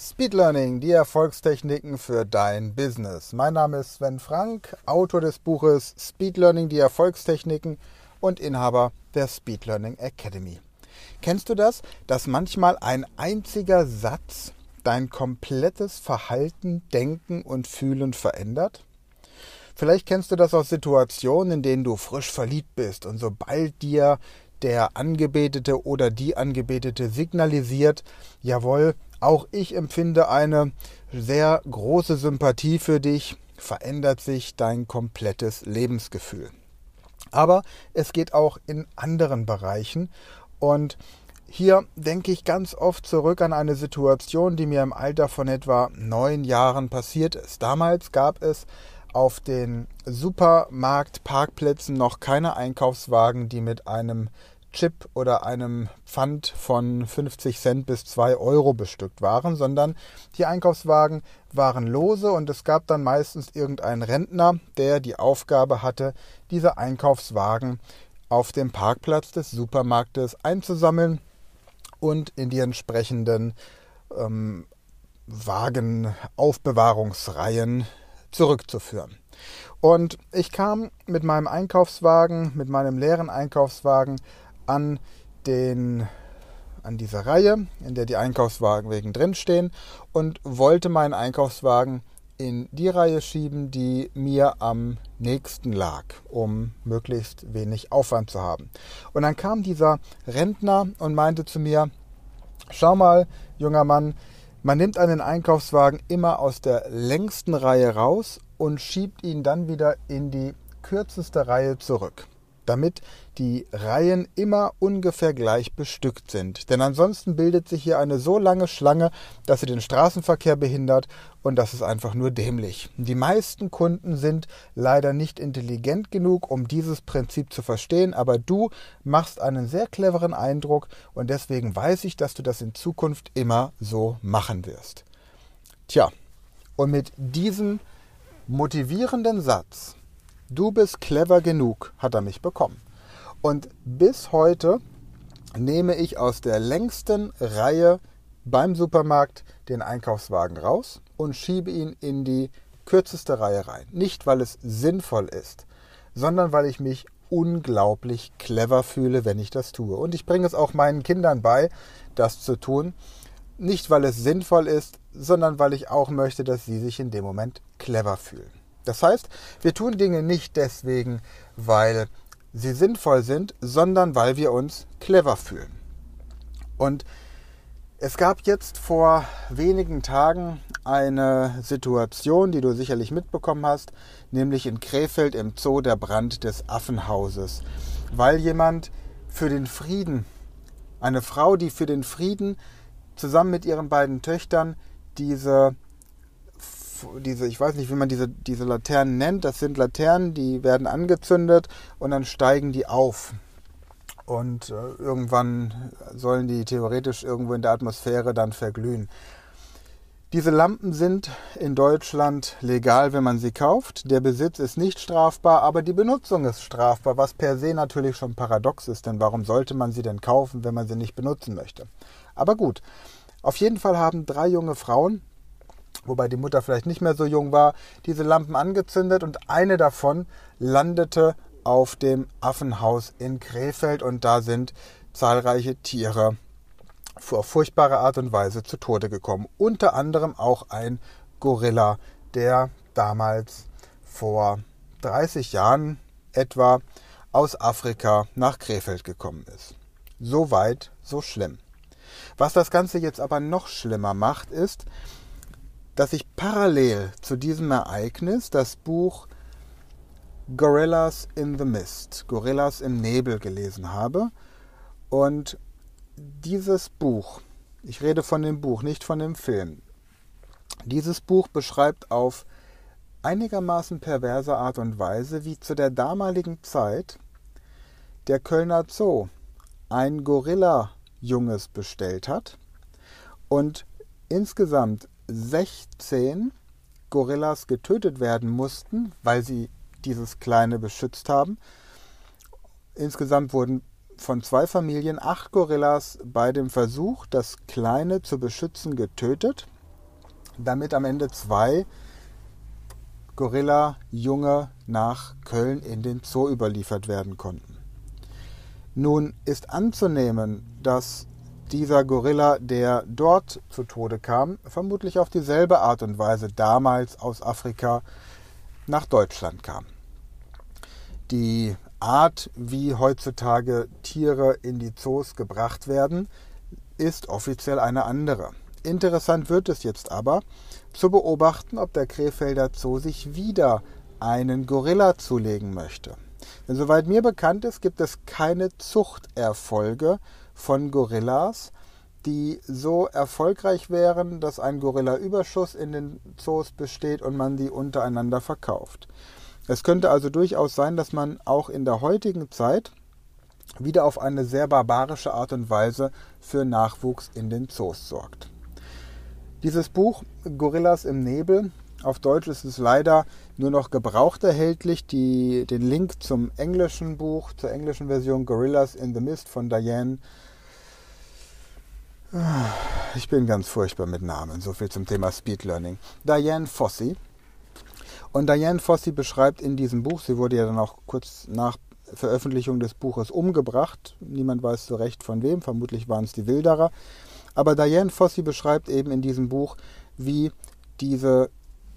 Speed Learning, die Erfolgstechniken für dein Business. Mein Name ist Sven Frank, Autor des Buches Speed Learning, die Erfolgstechniken und Inhaber der Speed Learning Academy. Kennst du das, dass manchmal ein einziger Satz dein komplettes Verhalten, Denken und Fühlen verändert? Vielleicht kennst du das aus Situationen, in denen du frisch verliebt bist und sobald dir der Angebetete oder die Angebetete signalisiert, jawohl, auch ich empfinde eine sehr große Sympathie für dich, verändert sich dein komplettes Lebensgefühl. Aber es geht auch in anderen Bereichen und hier denke ich ganz oft zurück an eine Situation, die mir im Alter von etwa neun Jahren passiert ist. Damals gab es auf den Supermarktparkplätzen noch keine Einkaufswagen, die mit einem Chip oder einem Pfand von 50 Cent bis 2 Euro bestückt waren, sondern die Einkaufswagen waren lose und es gab dann meistens irgendeinen Rentner, der die Aufgabe hatte, diese Einkaufswagen auf dem Parkplatz des Supermarktes einzusammeln und in die entsprechenden ähm, Wagenaufbewahrungsreihen zurückzuführen. Und ich kam mit meinem Einkaufswagen, mit meinem leeren Einkaufswagen an den an dieser Reihe, in der die Einkaufswagen wegen drinstehen und wollte meinen Einkaufswagen in die Reihe schieben, die mir am nächsten lag, um möglichst wenig Aufwand zu haben. Und dann kam dieser Rentner und meinte zu mir, schau mal, junger Mann, man nimmt einen Einkaufswagen immer aus der längsten Reihe raus und schiebt ihn dann wieder in die kürzeste Reihe zurück damit die Reihen immer ungefähr gleich bestückt sind. Denn ansonsten bildet sich hier eine so lange Schlange, dass sie den Straßenverkehr behindert und das ist einfach nur dämlich. Die meisten Kunden sind leider nicht intelligent genug, um dieses Prinzip zu verstehen, aber du machst einen sehr cleveren Eindruck und deswegen weiß ich, dass du das in Zukunft immer so machen wirst. Tja, und mit diesem motivierenden Satz Du bist clever genug, hat er mich bekommen. Und bis heute nehme ich aus der längsten Reihe beim Supermarkt den Einkaufswagen raus und schiebe ihn in die kürzeste Reihe rein. Nicht, weil es sinnvoll ist, sondern weil ich mich unglaublich clever fühle, wenn ich das tue. Und ich bringe es auch meinen Kindern bei, das zu tun. Nicht, weil es sinnvoll ist, sondern weil ich auch möchte, dass sie sich in dem Moment clever fühlen. Das heißt, wir tun Dinge nicht deswegen, weil sie sinnvoll sind, sondern weil wir uns clever fühlen. Und es gab jetzt vor wenigen Tagen eine Situation, die du sicherlich mitbekommen hast, nämlich in Krefeld im Zoo der Brand des Affenhauses, weil jemand für den Frieden, eine Frau, die für den Frieden zusammen mit ihren beiden Töchtern diese diese, ich weiß nicht, wie man diese, diese Laternen nennt. Das sind Laternen, die werden angezündet und dann steigen die auf. Und äh, irgendwann sollen die theoretisch irgendwo in der Atmosphäre dann verglühen. Diese Lampen sind in Deutschland legal, wenn man sie kauft. Der Besitz ist nicht strafbar, aber die Benutzung ist strafbar, was per se natürlich schon paradox ist, denn warum sollte man sie denn kaufen, wenn man sie nicht benutzen möchte? Aber gut, auf jeden Fall haben drei junge Frauen wobei die Mutter vielleicht nicht mehr so jung war, diese Lampen angezündet und eine davon landete auf dem Affenhaus in Krefeld und da sind zahlreiche Tiere auf furchtbare Art und Weise zu Tode gekommen. Unter anderem auch ein Gorilla, der damals vor 30 Jahren etwa aus Afrika nach Krefeld gekommen ist. So weit, so schlimm. Was das Ganze jetzt aber noch schlimmer macht, ist, dass ich parallel zu diesem Ereignis das Buch Gorillas in the Mist, Gorillas im Nebel gelesen habe. Und dieses Buch, ich rede von dem Buch, nicht von dem Film, dieses Buch beschreibt auf einigermaßen perverse Art und Weise, wie zu der damaligen Zeit der Kölner Zoo ein Gorilla-Junges bestellt hat und insgesamt 16 Gorillas getötet werden mussten, weil sie dieses Kleine beschützt haben. Insgesamt wurden von zwei Familien acht Gorillas bei dem Versuch, das Kleine zu beschützen, getötet. damit am Ende zwei Gorilla-Junge nach Köln in den Zoo überliefert werden konnten. Nun ist anzunehmen, dass dieser Gorilla, der dort zu Tode kam, vermutlich auf dieselbe Art und Weise damals aus Afrika nach Deutschland kam. Die Art, wie heutzutage Tiere in die Zoos gebracht werden, ist offiziell eine andere. Interessant wird es jetzt aber, zu beobachten, ob der Krefelder Zoo sich wieder einen Gorilla zulegen möchte. Denn soweit mir bekannt ist, gibt es keine Zuchterfolge von Gorillas, die so erfolgreich wären, dass ein Gorilla-Überschuss in den Zoos besteht und man die untereinander verkauft. Es könnte also durchaus sein, dass man auch in der heutigen Zeit wieder auf eine sehr barbarische Art und Weise für Nachwuchs in den Zoos sorgt. Dieses Buch Gorillas im Nebel, auf Deutsch ist es leider nur noch gebraucht erhältlich. Die, den Link zum englischen Buch, zur englischen Version Gorillas in the Mist von Diane. Ich bin ganz furchtbar mit Namen. So viel zum Thema Speed Learning. Diane Fossey. Und Diane Fossey beschreibt in diesem Buch, sie wurde ja dann auch kurz nach Veröffentlichung des Buches umgebracht. Niemand weiß so recht von wem, vermutlich waren es die Wilderer. Aber Diane Fossey beschreibt eben in diesem Buch, wie diese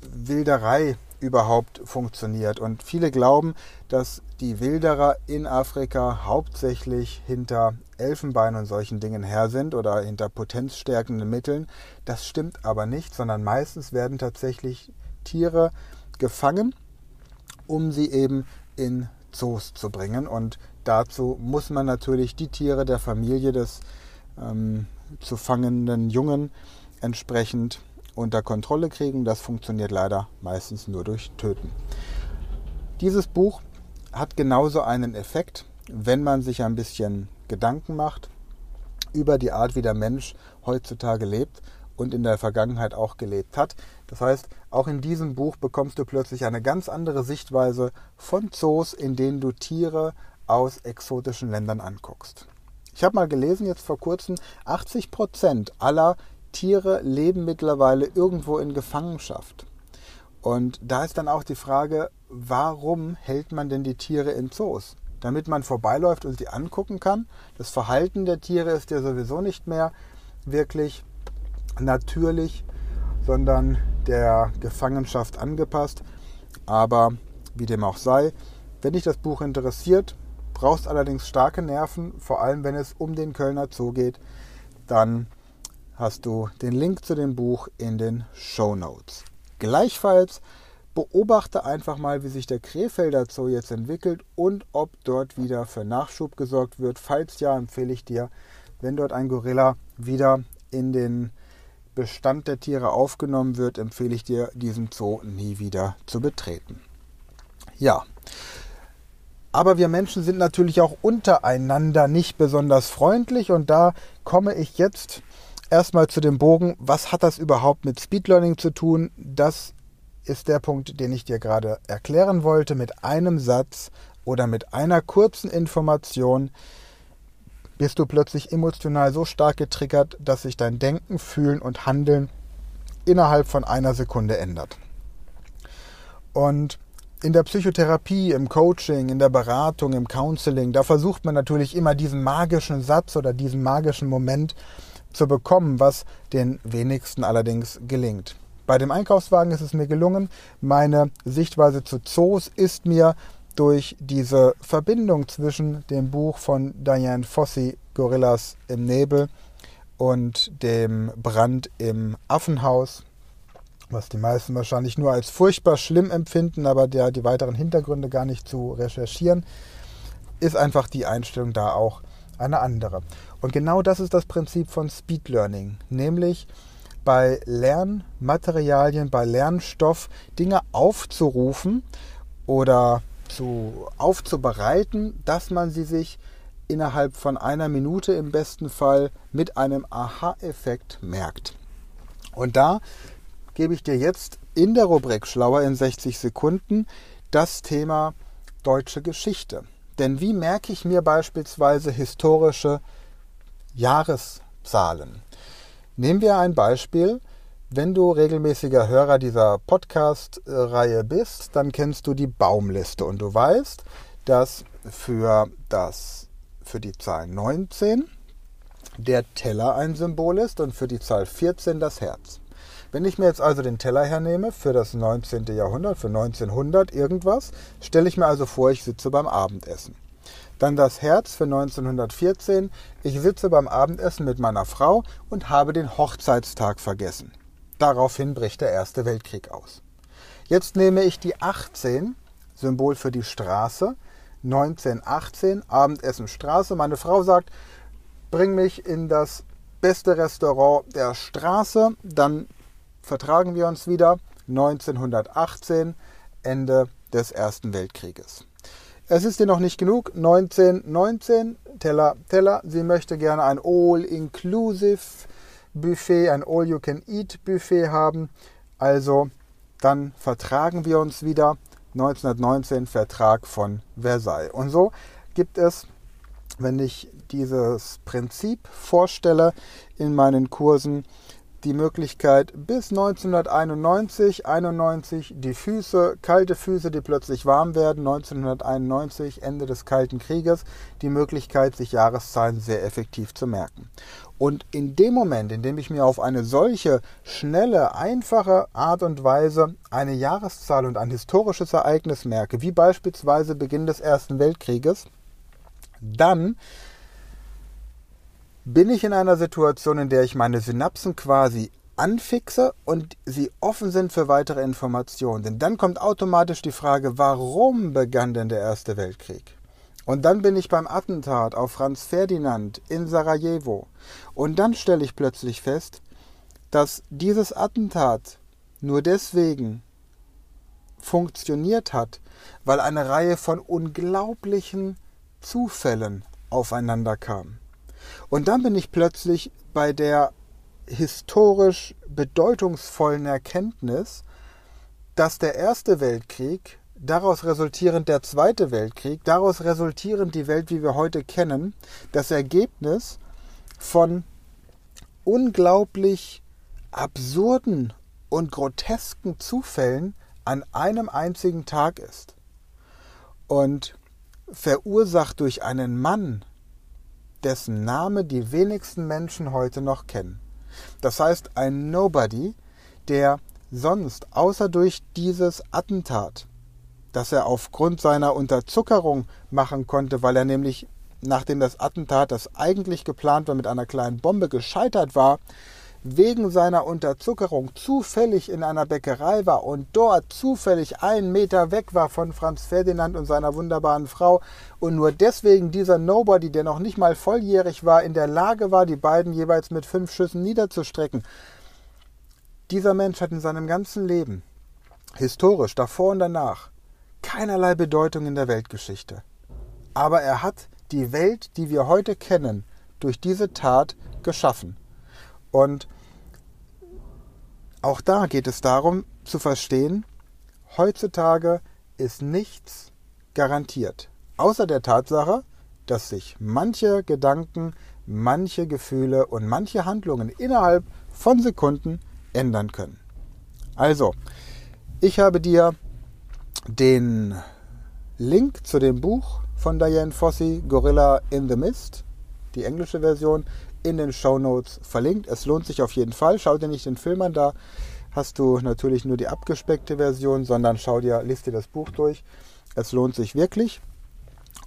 Wilderei überhaupt funktioniert. Und viele glauben, dass die Wilderer in Afrika hauptsächlich hinter Elfenbein und solchen Dingen her sind oder hinter potenzstärkenden Mitteln. Das stimmt aber nicht, sondern meistens werden tatsächlich Tiere gefangen, um sie eben in Zoos zu bringen. Und dazu muss man natürlich die Tiere der Familie des ähm, zu fangenden Jungen entsprechend unter Kontrolle kriegen. Das funktioniert leider meistens nur durch Töten. Dieses Buch hat genauso einen Effekt, wenn man sich ein bisschen Gedanken macht über die Art, wie der Mensch heutzutage lebt und in der Vergangenheit auch gelebt hat. Das heißt, auch in diesem Buch bekommst du plötzlich eine ganz andere Sichtweise von Zoos, in denen du Tiere aus exotischen Ländern anguckst. Ich habe mal gelesen, jetzt vor kurzem, 80 Prozent aller Tiere leben mittlerweile irgendwo in Gefangenschaft. Und da ist dann auch die Frage, warum hält man denn die Tiere in Zoos? Damit man vorbeiläuft und sie angucken kann. Das Verhalten der Tiere ist ja sowieso nicht mehr wirklich natürlich, sondern der Gefangenschaft angepasst. Aber wie dem auch sei, wenn dich das Buch interessiert, brauchst allerdings starke Nerven, vor allem wenn es um den Kölner Zoo geht, dann hast du den Link zu dem Buch in den Show Notes. Gleichfalls beobachte einfach mal, wie sich der Krefelder Zoo jetzt entwickelt und ob dort wieder für Nachschub gesorgt wird. Falls ja, empfehle ich dir, wenn dort ein Gorilla wieder in den Bestand der Tiere aufgenommen wird, empfehle ich dir, diesen Zoo nie wieder zu betreten. Ja, aber wir Menschen sind natürlich auch untereinander nicht besonders freundlich und da komme ich jetzt erstmal zu dem Bogen, was hat das überhaupt mit Speed Learning zu tun? Das ist der Punkt, den ich dir gerade erklären wollte. Mit einem Satz oder mit einer kurzen Information bist du plötzlich emotional so stark getriggert, dass sich dein Denken, Fühlen und Handeln innerhalb von einer Sekunde ändert. Und in der Psychotherapie, im Coaching, in der Beratung, im Counseling, da versucht man natürlich immer diesen magischen Satz oder diesen magischen Moment zu bekommen, was den wenigsten allerdings gelingt. Bei dem Einkaufswagen ist es mir gelungen. Meine Sichtweise zu Zoos ist mir durch diese Verbindung zwischen dem Buch von Diane Fossey, Gorillas im Nebel, und dem Brand im Affenhaus was die meisten wahrscheinlich nur als furchtbar schlimm empfinden, aber der die weiteren Hintergründe gar nicht zu recherchieren, ist einfach die Einstellung da auch eine andere. Und genau das ist das Prinzip von Speed Learning, nämlich bei Lernmaterialien, bei Lernstoff Dinge aufzurufen oder zu, aufzubereiten, dass man sie sich innerhalb von einer Minute im besten Fall mit einem Aha-Effekt merkt. Und da gebe ich dir jetzt in der Rubrik Schlauer in 60 Sekunden das Thema deutsche Geschichte. Denn wie merke ich mir beispielsweise historische Jahreszahlen? Nehmen wir ein Beispiel Wenn du regelmäßiger Hörer dieser Podcast-Reihe bist, dann kennst du die Baumliste und du weißt, dass für, das, für die Zahl 19 der Teller ein Symbol ist und für die Zahl 14 das Herz. Wenn ich mir jetzt also den Teller hernehme für das 19. Jahrhundert, für 1900 irgendwas, stelle ich mir also vor, ich sitze beim Abendessen. Dann das Herz für 1914, ich sitze beim Abendessen mit meiner Frau und habe den Hochzeitstag vergessen. Daraufhin bricht der Erste Weltkrieg aus. Jetzt nehme ich die 18, Symbol für die Straße, 1918, Abendessen Straße. Meine Frau sagt, bring mich in das beste Restaurant der Straße, dann vertragen wir uns wieder 1918, Ende des Ersten Weltkrieges. Es ist ihr noch nicht genug. 1919, Teller, Teller. Sie möchte gerne ein All-Inclusive Buffet, ein All-You-Can-Eat Buffet haben. Also dann vertragen wir uns wieder. 1919 Vertrag von Versailles. Und so gibt es, wenn ich dieses Prinzip vorstelle in meinen Kursen, die Möglichkeit bis 1991, 91 die Füße, kalte Füße, die plötzlich warm werden, 1991 Ende des Kalten Krieges, die Möglichkeit, sich Jahreszahlen sehr effektiv zu merken. Und in dem Moment, in dem ich mir auf eine solche schnelle, einfache Art und Weise eine Jahreszahl und ein historisches Ereignis merke, wie beispielsweise Beginn des Ersten Weltkrieges, dann bin ich in einer Situation, in der ich meine Synapsen quasi anfixe und sie offen sind für weitere Informationen. Denn dann kommt automatisch die Frage, warum begann denn der Erste Weltkrieg? Und dann bin ich beim Attentat auf Franz Ferdinand in Sarajevo. Und dann stelle ich plötzlich fest, dass dieses Attentat nur deswegen funktioniert hat, weil eine Reihe von unglaublichen Zufällen aufeinander kam. Und dann bin ich plötzlich bei der historisch bedeutungsvollen Erkenntnis, dass der Erste Weltkrieg, daraus resultierend der Zweite Weltkrieg, daraus resultierend die Welt, wie wir heute kennen, das Ergebnis von unglaublich absurden und grotesken Zufällen an einem einzigen Tag ist. Und verursacht durch einen Mann, dessen Name die wenigsten Menschen heute noch kennen. Das heißt, ein Nobody, der sonst außer durch dieses Attentat, das er aufgrund seiner Unterzuckerung machen konnte, weil er nämlich nachdem das Attentat, das eigentlich geplant war, mit einer kleinen Bombe gescheitert war, wegen seiner Unterzuckerung zufällig in einer Bäckerei war und dort zufällig einen Meter weg war von Franz Ferdinand und seiner wunderbaren Frau und nur deswegen dieser Nobody, der noch nicht mal volljährig war, in der Lage war, die beiden jeweils mit fünf Schüssen niederzustrecken. Dieser Mensch hat in seinem ganzen Leben, historisch, davor und danach, keinerlei Bedeutung in der Weltgeschichte. Aber er hat die Welt, die wir heute kennen, durch diese Tat geschaffen. Und auch da geht es darum zu verstehen, heutzutage ist nichts garantiert, außer der Tatsache, dass sich manche Gedanken, manche Gefühle und manche Handlungen innerhalb von Sekunden ändern können. Also, ich habe dir den Link zu dem Buch von Diane Fossey, Gorilla in the Mist, die englische Version, in den Show Notes verlinkt. Es lohnt sich auf jeden Fall. Schau dir nicht den Film an, da hast du natürlich nur die abgespeckte Version, sondern schau dir, liest dir das Buch durch. Es lohnt sich wirklich.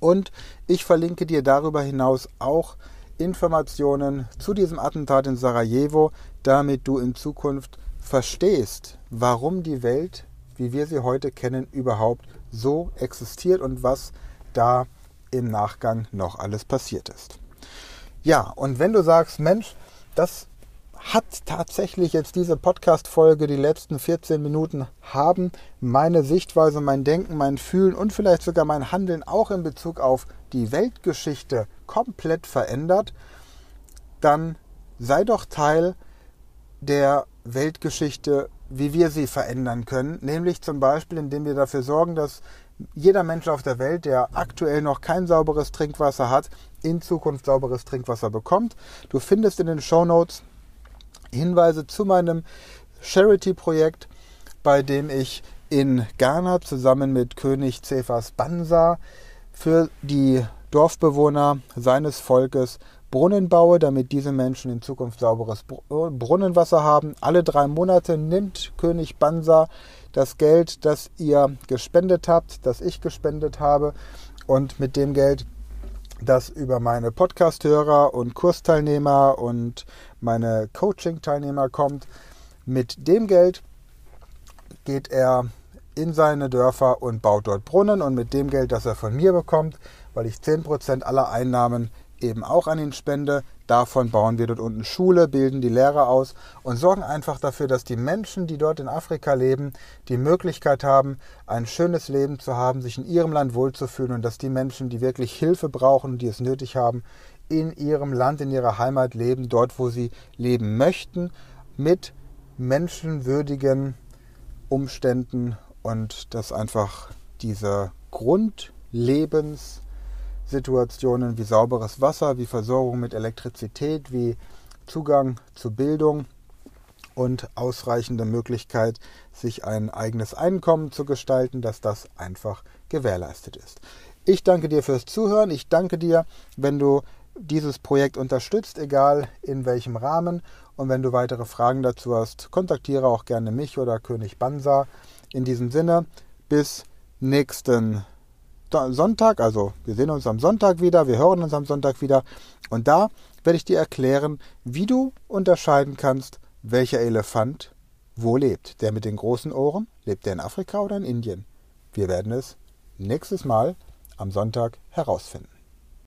Und ich verlinke dir darüber hinaus auch Informationen zu diesem Attentat in Sarajevo, damit du in Zukunft verstehst, warum die Welt, wie wir sie heute kennen, überhaupt so existiert und was da im Nachgang noch alles passiert ist. Ja, und wenn du sagst, Mensch, das hat tatsächlich jetzt diese Podcast-Folge, die letzten 14 Minuten, haben meine Sichtweise, mein Denken, mein Fühlen und vielleicht sogar mein Handeln auch in Bezug auf die Weltgeschichte komplett verändert, dann sei doch Teil der Weltgeschichte, wie wir sie verändern können, nämlich zum Beispiel, indem wir dafür sorgen, dass jeder Mensch auf der Welt, der aktuell noch kein sauberes Trinkwasser hat, in Zukunft sauberes Trinkwasser bekommt. Du findest in den Show Notes Hinweise zu meinem Charity-Projekt, bei dem ich in Ghana zusammen mit König Cephas Bansa für die Dorfbewohner seines Volkes Brunnen baue, damit diese Menschen in Zukunft sauberes Brunnenwasser haben. Alle drei Monate nimmt König Bansa das Geld, das ihr gespendet habt, das ich gespendet habe. Und mit dem Geld, das über meine Podcast-Hörer und Kursteilnehmer und meine Coaching-Teilnehmer kommt, mit dem Geld geht er in seine Dörfer und baut dort Brunnen. Und mit dem Geld, das er von mir bekommt, weil ich 10% aller Einnahmen eben auch an ihn spende. Davon bauen wir dort unten Schule, bilden die Lehrer aus und sorgen einfach dafür, dass die Menschen, die dort in Afrika leben, die Möglichkeit haben, ein schönes Leben zu haben, sich in ihrem Land wohlzufühlen und dass die Menschen, die wirklich Hilfe brauchen und die es nötig haben, in ihrem Land, in ihrer Heimat leben, dort, wo sie leben möchten, mit menschenwürdigen Umständen und dass einfach diese Grundlebens Situationen wie sauberes Wasser, wie Versorgung mit Elektrizität, wie Zugang zu Bildung und ausreichende Möglichkeit, sich ein eigenes Einkommen zu gestalten, dass das einfach gewährleistet ist. Ich danke dir fürs Zuhören. Ich danke dir, wenn du dieses Projekt unterstützt, egal in welchem Rahmen. Und wenn du weitere Fragen dazu hast, kontaktiere auch gerne mich oder König Bansa. In diesem Sinne, bis nächsten Sonntag, also wir sehen uns am Sonntag wieder, wir hören uns am Sonntag wieder und da werde ich dir erklären, wie du unterscheiden kannst, welcher Elefant wo lebt. Der mit den großen Ohren, lebt der in Afrika oder in Indien? Wir werden es nächstes Mal am Sonntag herausfinden.